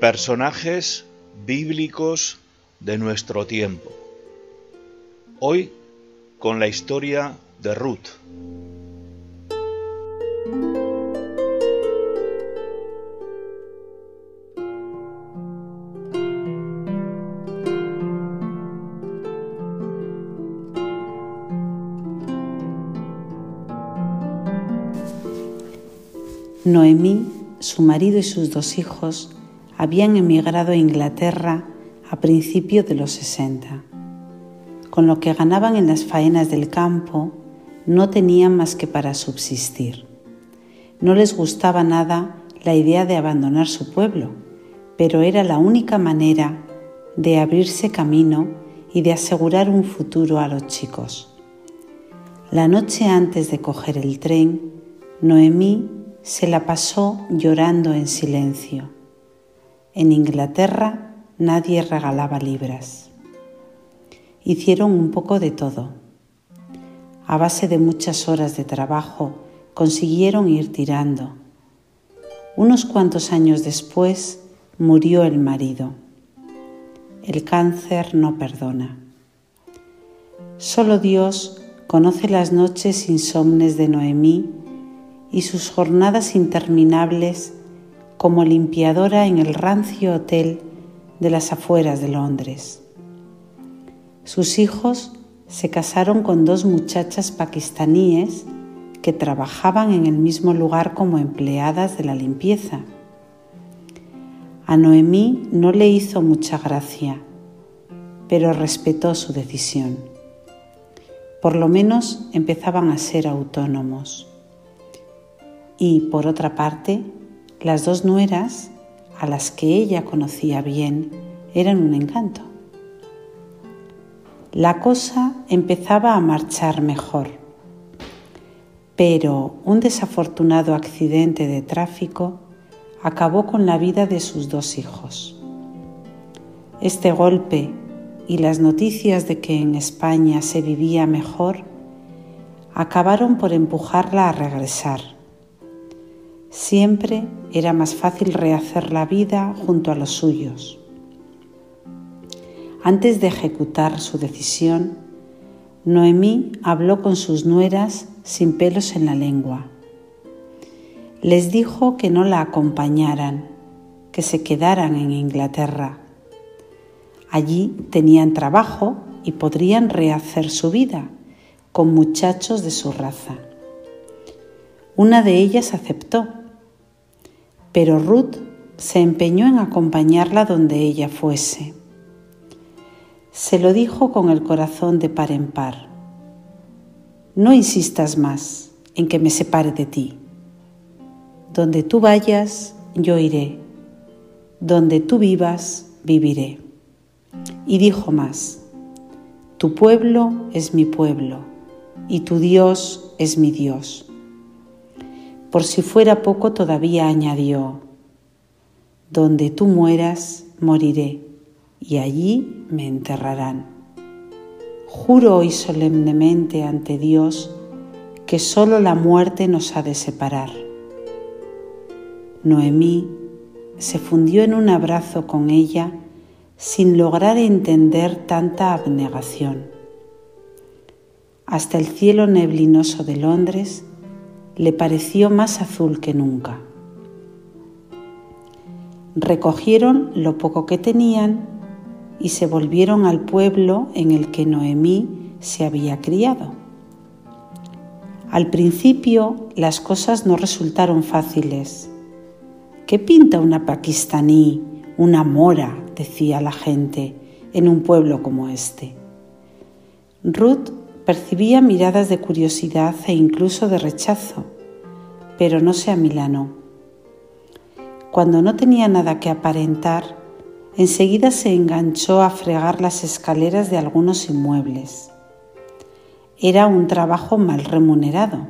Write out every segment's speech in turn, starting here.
Personajes bíblicos de nuestro tiempo. Hoy con la historia de Ruth. Noemí, su marido y sus dos hijos habían emigrado a Inglaterra a principios de los 60. Con lo que ganaban en las faenas del campo, no tenían más que para subsistir. No les gustaba nada la idea de abandonar su pueblo, pero era la única manera de abrirse camino y de asegurar un futuro a los chicos. La noche antes de coger el tren, Noemí se la pasó llorando en silencio. En Inglaterra nadie regalaba libras. Hicieron un poco de todo. A base de muchas horas de trabajo consiguieron ir tirando. Unos cuantos años después murió el marido. El cáncer no perdona. Solo Dios conoce las noches insomnes de Noemí y sus jornadas interminables como limpiadora en el rancio hotel de las afueras de Londres. Sus hijos se casaron con dos muchachas pakistaníes que trabajaban en el mismo lugar como empleadas de la limpieza. A Noemí no le hizo mucha gracia, pero respetó su decisión. Por lo menos empezaban a ser autónomos y, por otra parte, las dos nueras, a las que ella conocía bien, eran un encanto. La cosa empezaba a marchar mejor, pero un desafortunado accidente de tráfico acabó con la vida de sus dos hijos. Este golpe y las noticias de que en España se vivía mejor acabaron por empujarla a regresar Siempre era más fácil rehacer la vida junto a los suyos. Antes de ejecutar su decisión, Noemí habló con sus nueras sin pelos en la lengua. Les dijo que no la acompañaran, que se quedaran en Inglaterra. Allí tenían trabajo y podrían rehacer su vida con muchachos de su raza. Una de ellas aceptó pero Ruth se empeñó en acompañarla donde ella fuese. Se lo dijo con el corazón de par en par. No insistas más en que me separe de ti. Donde tú vayas, yo iré. Donde tú vivas, viviré. Y dijo más, tu pueblo es mi pueblo y tu Dios es mi Dios. Por si fuera poco todavía añadió, Donde tú mueras, moriré, y allí me enterrarán. Juro hoy solemnemente ante Dios que solo la muerte nos ha de separar. Noemí se fundió en un abrazo con ella sin lograr entender tanta abnegación. Hasta el cielo neblinoso de Londres le pareció más azul que nunca. Recogieron lo poco que tenían y se volvieron al pueblo en el que Noemí se había criado. Al principio las cosas no resultaron fáciles. ¿Qué pinta una pakistaní, una mora? decía la gente en un pueblo como este. Ruth Percibía miradas de curiosidad e incluso de rechazo, pero no se amilanó. Cuando no tenía nada que aparentar, enseguida se enganchó a fregar las escaleras de algunos inmuebles. Era un trabajo mal remunerado,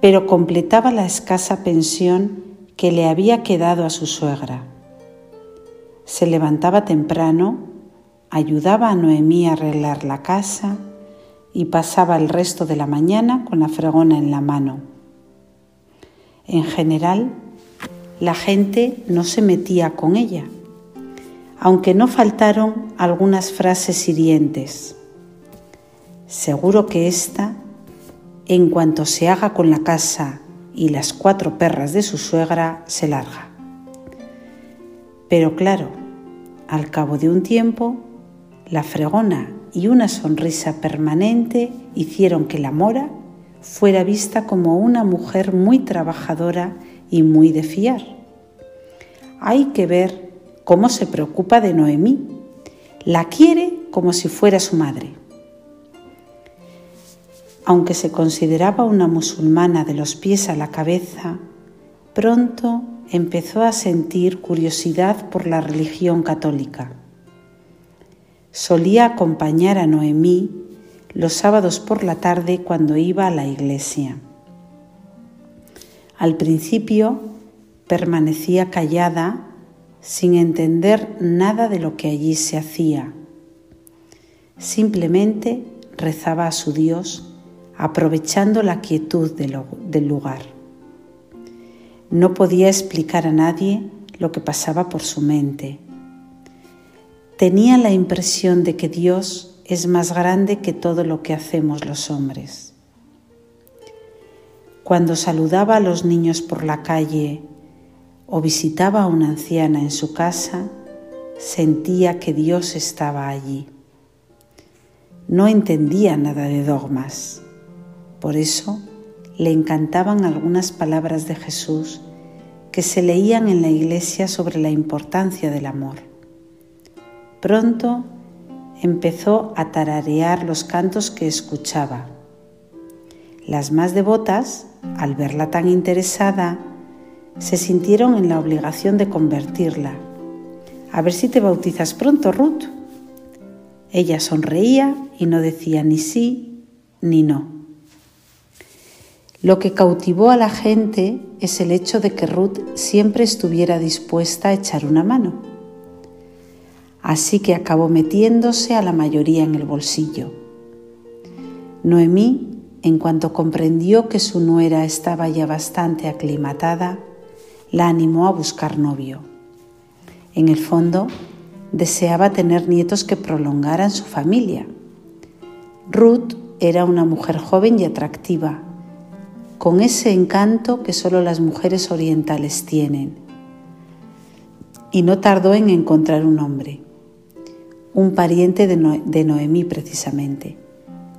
pero completaba la escasa pensión que le había quedado a su suegra. Se levantaba temprano, ayudaba a Noemí a arreglar la casa, y pasaba el resto de la mañana con la fregona en la mano. En general, la gente no se metía con ella, aunque no faltaron algunas frases hirientes. Seguro que esta, en cuanto se haga con la casa y las cuatro perras de su suegra, se larga. Pero claro, al cabo de un tiempo, la fregona y una sonrisa permanente hicieron que la mora fuera vista como una mujer muy trabajadora y muy de fiar. Hay que ver cómo se preocupa de Noemí. La quiere como si fuera su madre. Aunque se consideraba una musulmana de los pies a la cabeza, pronto empezó a sentir curiosidad por la religión católica. Solía acompañar a Noemí los sábados por la tarde cuando iba a la iglesia. Al principio permanecía callada sin entender nada de lo que allí se hacía. Simplemente rezaba a su Dios aprovechando la quietud del lugar. No podía explicar a nadie lo que pasaba por su mente. Tenía la impresión de que Dios es más grande que todo lo que hacemos los hombres. Cuando saludaba a los niños por la calle o visitaba a una anciana en su casa, sentía que Dios estaba allí. No entendía nada de dogmas. Por eso le encantaban algunas palabras de Jesús que se leían en la iglesia sobre la importancia del amor. Pronto empezó a tararear los cantos que escuchaba. Las más devotas, al verla tan interesada, se sintieron en la obligación de convertirla. A ver si te bautizas pronto, Ruth. Ella sonreía y no decía ni sí ni no. Lo que cautivó a la gente es el hecho de que Ruth siempre estuviera dispuesta a echar una mano. Así que acabó metiéndose a la mayoría en el bolsillo. Noemí, en cuanto comprendió que su nuera estaba ya bastante aclimatada, la animó a buscar novio. En el fondo, deseaba tener nietos que prolongaran su familia. Ruth era una mujer joven y atractiva, con ese encanto que solo las mujeres orientales tienen. Y no tardó en encontrar un hombre, un pariente de, Noemí precisamente,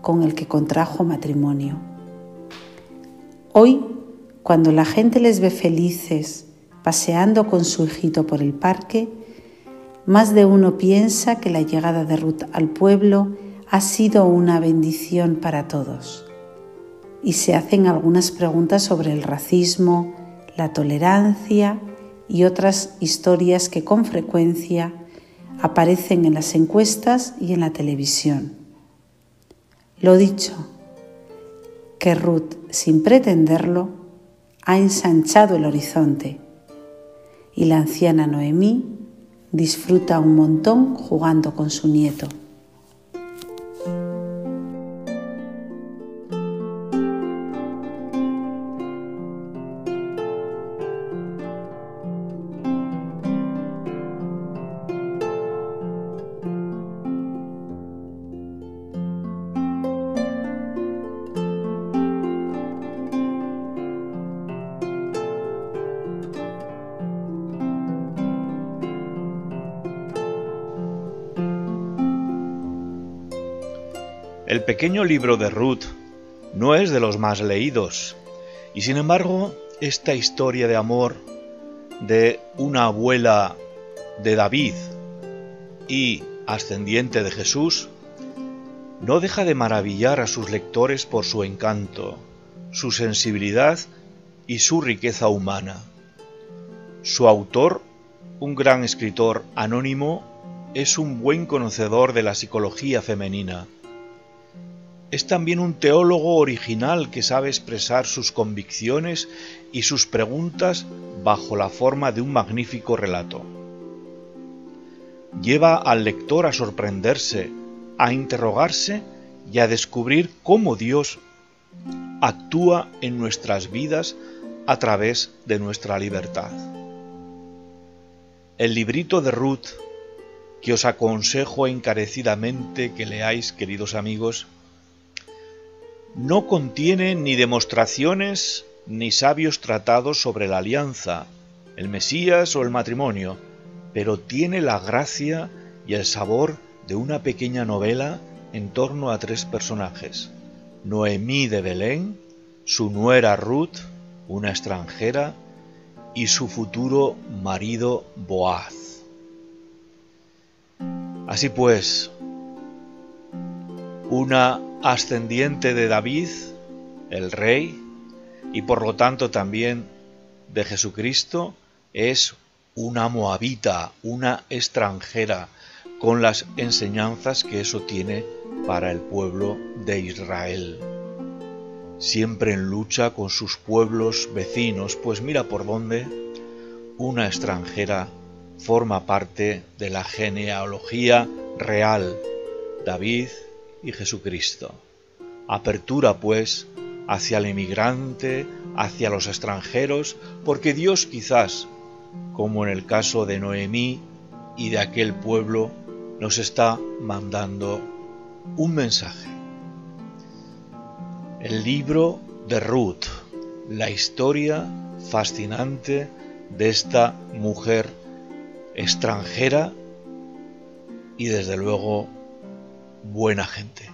con el que contrajo matrimonio. Hoy, cuando la gente les ve felices paseando con su hijito por el parque, más de uno piensa que la llegada de Ruth al pueblo ha sido una bendición para todos y se hacen algunas preguntas sobre el racismo, la tolerancia y otras historias que con frecuencia aparecen en las encuestas y en la televisión. Lo dicho, que Ruth, sin pretenderlo, ha ensanchado el horizonte y la anciana Noemí disfruta un montón jugando con su nieto. El pequeño libro de Ruth no es de los más leídos, y sin embargo esta historia de amor de una abuela de David y ascendiente de Jesús no deja de maravillar a sus lectores por su encanto, su sensibilidad y su riqueza humana. Su autor, un gran escritor anónimo, es un buen conocedor de la psicología femenina es también un teólogo original que sabe expresar sus convicciones y sus preguntas bajo la forma de un magnífico relato. Lleva al lector a sorprenderse, a interrogarse y a descubrir cómo Dios actúa en nuestras vidas a través de nuestra libertad. El librito de Ruth, que os aconsejo encarecidamente que leáis, queridos amigos, no contiene ni demostraciones ni sabios tratados sobre la alianza, el Mesías o el matrimonio, pero tiene la gracia y el sabor de una pequeña novela en torno a tres personajes. Noemí de Belén, su nuera Ruth, una extranjera, y su futuro marido Boaz. Así pues, una ascendiente de David, el rey, y por lo tanto también de Jesucristo, es una moabita, una extranjera, con las enseñanzas que eso tiene para el pueblo de Israel. Siempre en lucha con sus pueblos vecinos, pues mira por dónde una extranjera forma parte de la genealogía real, David y Jesucristo. Apertura, pues, hacia el inmigrante, hacia los extranjeros, porque Dios quizás, como en el caso de Noemí y de aquel pueblo, nos está mandando un mensaje el libro de Ruth, la historia fascinante de esta mujer extranjera y desde luego buena gente.